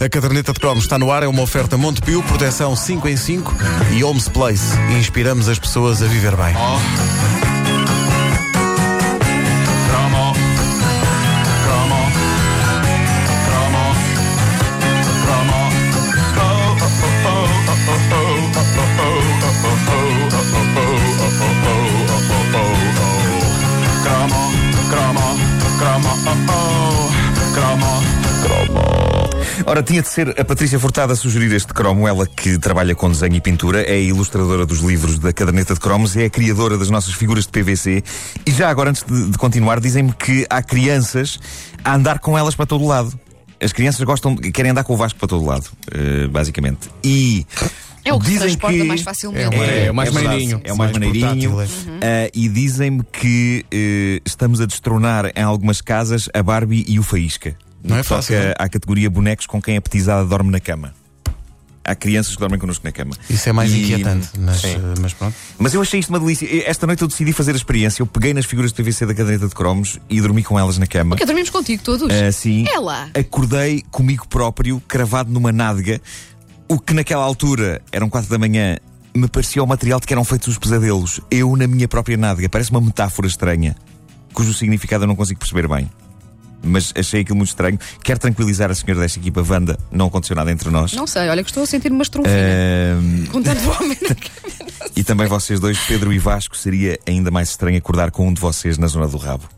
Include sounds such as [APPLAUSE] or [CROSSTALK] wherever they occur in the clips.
A caderneta de cromos está no ar, é uma oferta Montepio, proteção 5 em 5 e Homes Place. Inspiramos as pessoas a viver bem. Ora, tinha de ser a Patrícia Furtado a sugerir este cromo, ela que trabalha com desenho e pintura, é a ilustradora dos livros da caderneta de cromos, é a criadora das nossas figuras de PVC. E já agora, antes de, de continuar, dizem-me que há crianças a andar com elas para todo lado. As crianças gostam, querem andar com o Vasco para todo lado, uh, basicamente. E. É o que se dizem transporta que mais facilmente. É, É, o mais verdade, maneirinho. É o mais, Mais maneirinho. é. Uh, e dizem-me que uh, estamos a destronar em algumas casas a Barbie e o Faísca. Não é fácil, toca não é? à categoria bonecos com quem a petizada dorme na cama. Há crianças que dormem connosco na cama. Isso é mais E- inquietante, mas, eh, mas pronto. Mas eu achei isto uma delícia. Esta noite eu decidi fazer a experiência. Eu peguei nas figuras de PVC da caderneta de cromos e dormi com elas na cama. Porque dormimos contigo todos. Assim, É lá. acordei comigo próprio, cravado numa nádega, o que naquela altura, eram quatro da manhã, me parecia o material de que eram feitos os pesadelos. Eu na minha própria nádega. Parece uma metáfora estranha, cujo significado eu não consigo perceber bem. Mas achei aquilo muito estranho. Quero tranquilizar a senhora desta equipa, Wanda, não aconteceu nada entre nós. Não sei, olha que estou a sentir uma estrunfina. Ahm, Com tanto homem na [LAUGHS] e também vocês dois, Pedro e Vasco, seria ainda mais estranho acordar com um de vocês na zona do rabo.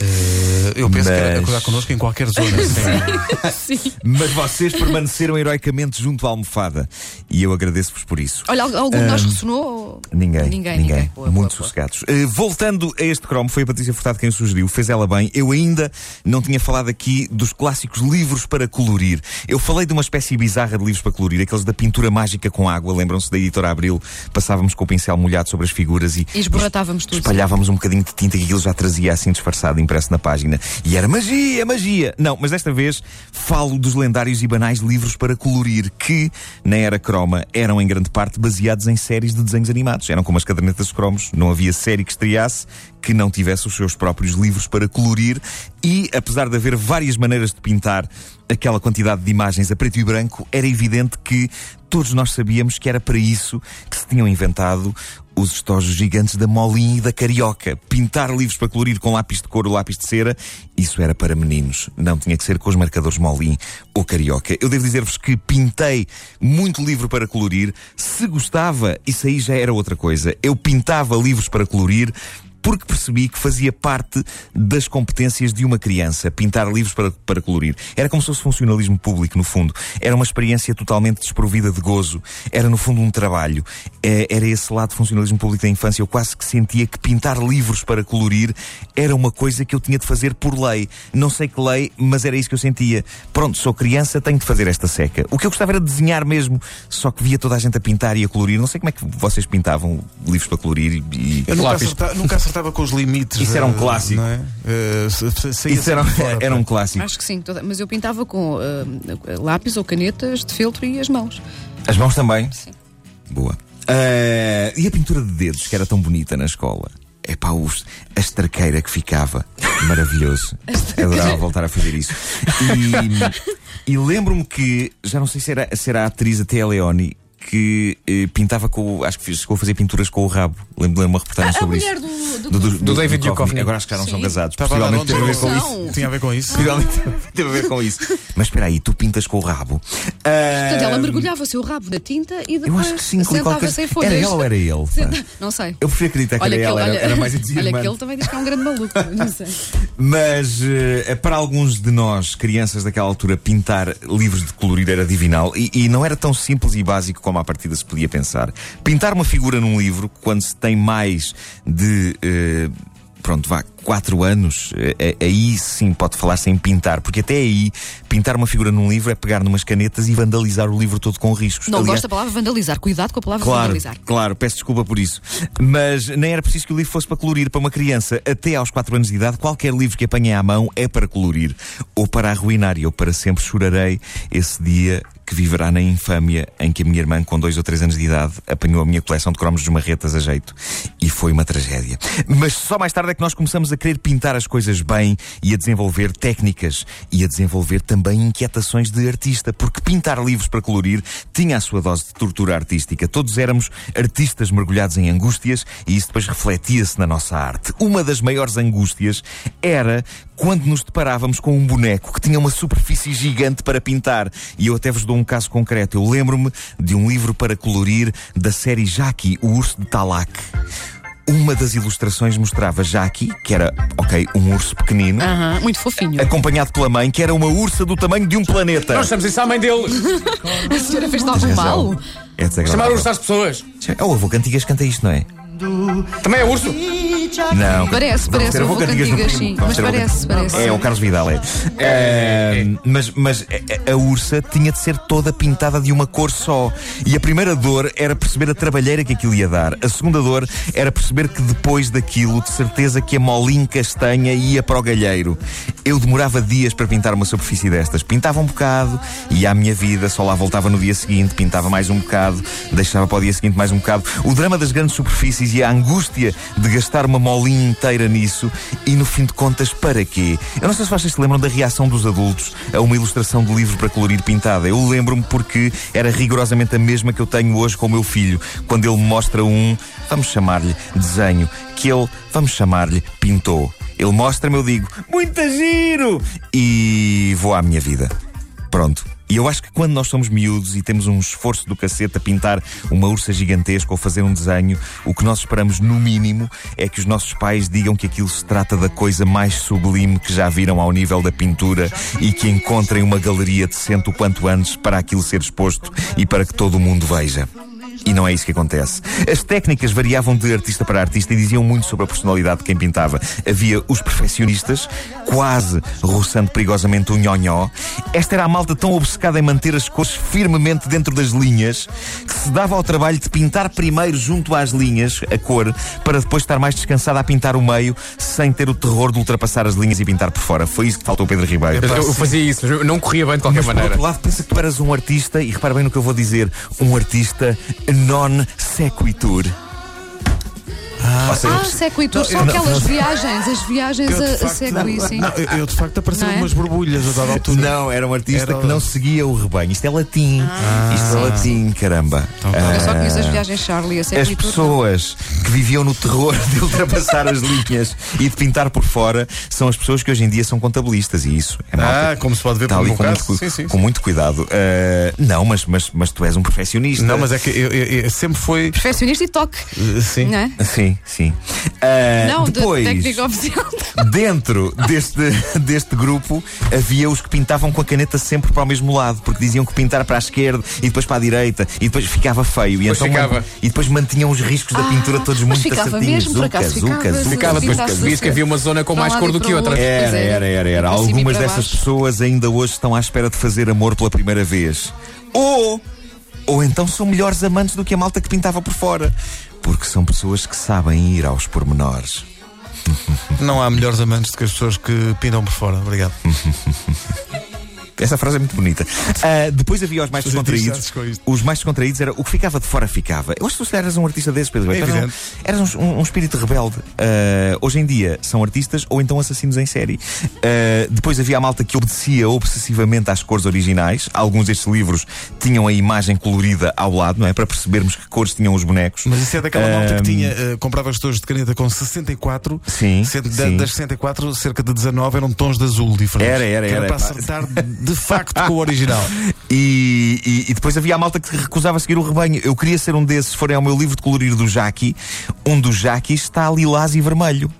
Eh, eu penso que era Mas- acordar connosco em qualquer zona. sim. [LAUGHS] Sim. Mas vocês permaneceram heroicamente junto à almofada. E eu agradeço-vos por isso. Olha, algum de nós ressonou? Ninguém. Ninguém, ninguém. Boa, Muito boa, boa. sossegados. Uh, voltando a este cromo, foi a Patrícia Furtado quem o sugeriu, fez ela bem. Eu ainda não tinha falado aqui dos clássicos livros para colorir. Eu falei de uma espécie bizarra de livros para colorir, aqueles da pintura mágica com água. Lembram-se da editora Abril? Passávamos com o pincel molhado sobre as figuras e. E esborratávamos tudo. Espalhávamos um bocadinho de tinta que aquilo já trazia assim disfarçado, impresso na página. E era magia, magia! Não, mas desta vez falo dos lendários e banais livros para colorir, que, na era croma, eram em grande parte baseados em séries de desenhos animados. Eram como as cadernetas de cromos. Não havia série que estreasse que não tivesse os seus próprios livros para colorir. E, apesar de haver várias maneiras de pintar aquela quantidade de imagens a preto e branco, era evidente que todos nós sabíamos que era para isso que se tinham inventado os estojos gigantes da Molin e da Carioca. Pintar livros para colorir com lápis de cor ou lápis de cera, isso era para meninos. Não tinha que ser com os marcadores Molin ou Carioca. Eu devo dizer-vos que pintei muito livro para colorir. Se gostava, isso aí já era outra coisa. Eu pintava livros para colorir porque percebi que fazia parte das competências de uma criança, pintar livros para, para colorir. Era como se fosse funcionalismo público, no fundo. Era uma experiência totalmente desprovida de gozo. Era, no fundo, um trabalho. É, Era esse lado de funcionalismo público da infância. Eu quase que sentia que pintar livros para colorir era uma coisa que eu tinha de fazer por lei. Não sei que lei, mas era isso que eu sentia. Pronto, sou criança, tenho de fazer esta seca. O que eu gostava era de desenhar mesmo, só que via toda a gente a pintar e a colorir. Não sei como é que vocês pintavam livros para colorir e-. Eu nunca acertava, nunca acertava com os limites. Isso era um eh, clássico. Não é? Saía Isso era, fora, era um clássico. Acho que sim, toda- mas eu pintava com ah, lápis ou canetas de feltro e as mãos. As mãos também? Sim. Boa. Ah, e a pintura de dedos, que era tão bonita na escola? É pá, os- a estraqueira que ficava. Maravilhoso. [LAUGHS] Adorava voltar a fazer isso. E, e lembro-me que, já não sei se era, se era a atriz a Thea Leoni, que eh, pintava com. o- Acho que chegou a fazer pinturas com o rabo. Lembro-me de uma reportagem A sobre mulher isso. do, do, Do, do- Do David Duchovny. Agora acho que já não são Sim. casados. Estava a dar Possivelmente teve a ver com Não. isso. Tinha a ver com isso. Possivelmente teve a ver com isso. Mas espera aí, tu pintas com o rabo. Ah, Portanto, ela mergulhava o seu rabo na tinta e Eu depois acho que sim, com qualquer sentava-se em folhas. Era ela ou era ele? pá? [LAUGHS] Senta- Não sei. Eu prefiro acreditar que Olha era que, ela, ele, era, olha, era mais [LAUGHS] olha que ele também diz que é um grande maluco. Não sei. Mas eh, para alguns de nós, crianças daquela altura, pintar livros de colorir era divinal e, e não era tão simples e básico como à partida se podia pensar. Pintar uma figura num livro, quando se tem mais de. eh, Pronto, vá, quatro anos, eh, eh, aí sim pode falar-se em pintar, porque até aí, pintar uma figura num livro é pegar numas canetas e vandalizar o livro todo com riscos. Não Aliás, gosto da palavra vandalizar. Cuidado com a palavra Claro, vandalizar. claro, peço desculpa por isso. Mas nem era preciso que o livro fosse para colorir. Para uma criança até aos 4 anos de idade, qualquer livro que apanhe à mão é para colorir ou para arruinar. E eu para sempre chorarei esse dia que viverá na infâmia em que a minha irmã, com dois ou três anos de idade, apanhou a minha coleção de cromos de marretas a jeito. E foi uma tragédia. Mas só mais tarde é que nós começamos a querer pintar as coisas bem e a desenvolver técnicas e a desenvolver também inquietações de artista, porque pintar livros para colorir tinha a sua dose de tortura artística. Todos éramos artistas mergulhados em angústias e isso depois refletia-se na nossa arte. Uma das maiores angústias era quando nos deparávamos com um boneco que tinha uma superfície gigante para pintar. E eu até vos dou um caso concreto. Eu lembro-me de um livro para colorir da série Jackie, o urso de Talak. Uma das ilustrações mostrava Jackie, que era, ok, um urso pequenino, Aham, muito fofinho. acompanhado pela mãe, que era uma ursa do tamanho de um planeta. Nós estamos isso à mãe dele. [LAUGHS] A senhora fez algum mal? É Chamar desagradável. urso às pessoas. É o avô Cantigas canta isto, não é? Também é urso. Não. Parece, Vamos parece ter o avô avô Cantigas Cantigas, primo. sim. Vamos Mas parece, parece. É, o Carlos Vidal, é. É, mas mas a, a ursa tinha de ser toda pintada de uma cor só. E a primeira dor era perceber a trabalheira que aquilo ia dar. A segunda dor era perceber que depois daquilo, de certeza que a molinha castanha ia para o galheiro. Eu demorava dias para pintar uma superfície destas. Pintava um bocado, ia à minha vida, só lá voltava no dia seguinte, pintava mais um bocado, deixava para o dia seguinte mais um bocado. O drama das grandes superfícies e a angústia de gastar uma molinha inteira nisso e no fim de contas, para quê? Eu não sei se vocês se lembram da reação dos adultos a uma ilustração de livro para colorir pintada. Eu lembro-me porque era rigorosamente a mesma que eu tenho hoje com o meu filho, quando ele mostra um, vamos chamar-lhe desenho, que ele, vamos chamar-lhe, pintou. Ele mostra-me, eu digo, muito giro! E vou à minha vida. Pronto. E eu acho que quando nós somos miúdos e temos um esforço do cacete a pintar uma ursa gigantesca ou fazer um desenho, o que nós esperamos, no mínimo, é que os nossos pais digam que aquilo se trata da coisa mais sublime que já viram ao nível da pintura e que encontrem uma galeria decente o quanto antes para aquilo ser exposto e para que todo o mundo veja. E não é isso que acontece. As técnicas variavam de artista para artista e diziam muito sobre a personalidade de quem pintava. Havia os perfeccionistas, quase roçando perigosamente o nhonhó. Esta era a malta tão obcecada em manter as cores firmemente dentro das linhas que se dava ao trabalho de pintar primeiro junto às linhas a cor para depois estar mais descansada a pintar o meio sem ter o terror de ultrapassar as linhas e pintar por fora. Foi isso que faltou ao Pedro Ribeiro. Eu, eu fazia isso, mas eu não corria bem de qualquer Mas por maneira. outro lado, pensa que tu eras um artista, e repara bem no que eu vou dizer, um artista non sequitur. Ou seja, Ah, sequitur, são não, aquelas viagens, as viagens Eu, a, a seco e sim. não, eu, eu, de facto apareceram Não é? umas borbulhas a dada altura. Não, era um artista Era- que não seguia o rebanho. Isto é latim. Isto é latim, caramba. Eu só Ah, conheço as viagens Charlie, a as sequitur. pessoas que viviam no terror de ultrapassar as linhas e de pintar por fora são as pessoas que hoje em dia são contabilistas e isso é malta Ah, como se pode ver Está pelo meu com, caso. muito, Sim, sim, com muito cuidado. Ah, não, mas, mas, mas tu és um perfeccionista. Não, mas é que eu, eu- eu sempre foi. Perfeccionista e toque, eh, Sim. não é? Sim, sim. Ah, Não, depois, da técnica oficial. dentro deste, deste grupo havia os que pintavam com a caneta sempre para o mesmo lado, porque diziam que pintar para a esquerda e depois para a direita e depois ficava feio. E, Pois então ficava. e depois mantinham os riscos da Ah, pintura todos mas muito ficava acertinhos. mesmo, Zuca, zuca, ficava, zuca, Ficava, depois pintasse vias que havia uma zona com mais cor do que outra. outro. Era, era, era, era. Algumas dessas baixo. pessoas ainda hoje estão à espera de fazer amor pela primeira vez. Ou, ou então são melhores amantes do que a malta que pintava por fora. Porque são pessoas que sabem ir aos pormenores. Não há melhores amantes do que as pessoas que pintam por fora. Obrigado. [LAUGHS] Essa frase é muito bonita. Ah, depois havia os mais descontraídos. Os mais descontraídos era o que ficava de fora ficava. Eu acho que tu eras um artista desses, Pedro. É Eras um-. Eras um, um- um espírito rebelde. Ah, hoje em dia são artistas ou então assassinos em série. Ah, depois havia a malta que obedecia obsessivamente às cores originais. Alguns destes livros tinham a imagem colorida ao lado, não é? Para percebermos que cores tinham os bonecos. Mas isso é daquela malta que tinha. comprava as torres de caneta com 64. Sim, da- sim. Das 64, cerca de 19 eram tons de azul diferentes. Era, era, Que era, para acertar [LAUGHS] de facto com o original. E, e- e depois havia a malta que recusava seguir o rebanho. Eu queria ser um desses. Se forem ao meu livro de colorir do Jaqui, um dos Jaquis está lilás e vermelho.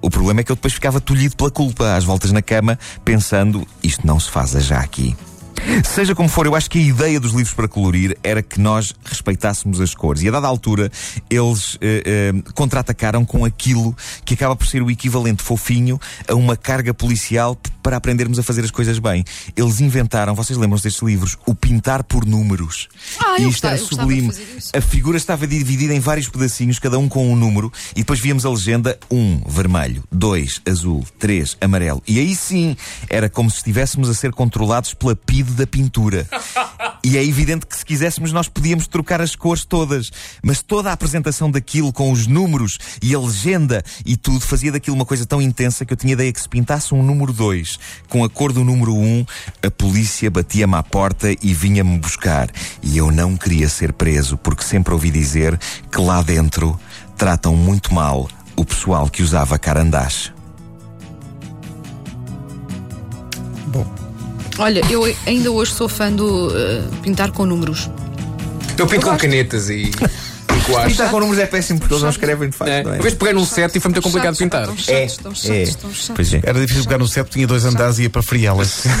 O problema é que eu depois ficava tolhido pela culpa, às voltas na cama, pensando: isto não se faz a Jaqui. Seja como for, eu acho que a ideia dos livros para colorir era que nós respeitássemos as cores. E a dada altura, eles eh, eh, contra-atacaram com aquilo que acaba por ser o equivalente fofinho a uma carga policial para aprendermos a fazer as coisas bem. Eles inventaram, vocês lembram-se destes livros, o pintar por números. Ah, e isto era sublime. A figura estava dividida em vários pedacinhos, cada um com um número, e depois víamos a legenda: 1 um, vermelho, 2 azul, 3 amarelo. E aí sim, era como se estivéssemos a ser controlados pela Da pintura. E é evidente que se quiséssemos nós podíamos trocar as cores todas. Mas toda a apresentação daquilo com os números e a legenda e tudo fazia daquilo uma coisa tão intensa que eu tinha ideia que se pintasse um número 2 com a cor do número 1, um, a polícia batia-me à porta e vinha-me buscar. E eu não queria ser preso porque sempre ouvi dizer que lá dentro tratam muito mal o pessoal que usava carandache. Olha, eu ainda hoje sou fã do eh, pintar com números. Eu pinto Eu com gosto. canetas e, [LAUGHS] coaches. Pintar com números é péssimo porque eles não escrevem de facto. É. não é? Uma vez peguei num set e foi muito complicado de pintar. Estão É, é. Pois é. Era difícil pegar no CEP, tinha dois andares e ia para Frielas. [LAUGHS]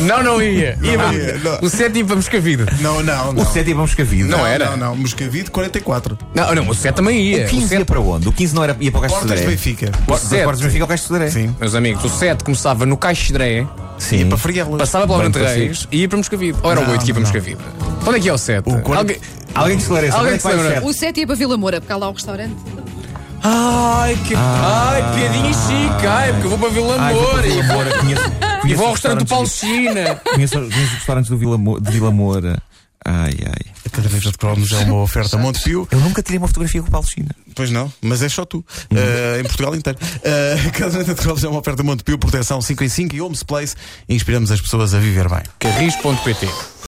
Não, não ia. ia Não para- ia, não. O set ia para Moscavide. Não, não, não. O 7 vamos cavido. Não era? Não, não. Moscavide 44. Não, não, o set também ia. O 15 set, ia para onde? O 15 não era, ia para o Caixa de Portas de Sodré? Benfica. O sete. Portas de Benfica é o Caixa de Sodré? Sim. meus amigos, o set começava no Caixedré, Sim. Ia para Frielas. passava pela Almirante. Reis e ia para Moscavide. Ou era o Não, 8 que ia para não. Moscavide? Onde é que é o set? O quarenta- Alguém... Alguém que esclareça. Alguém onde é que se vai lembra? o sete? O 7 ia para Vila Moura, porque há lá o restaurante. Ai, que. Ai, piadinha chique. Ai, porque eu vou para Vila Ai, vou para Moura Vila e vou- Moura, [LAUGHS] conheço, e vou ao restaurante do Paulo China. Conheço, conheço os restaurantes do Vila Mo- de Vila Moura. Ai, ai. A caderneta de cromos é uma oferta Montepio. Eu nunca tirei uma fotografia com o Paulo China. Pois não, mas é só tu. Uh, em Portugal inteiro. Uh, caderneta de cromos é uma oferta Montepio, proteção 5 em 5 e Homes Place. Inspiramos as pessoas a viver bem. Carris.pt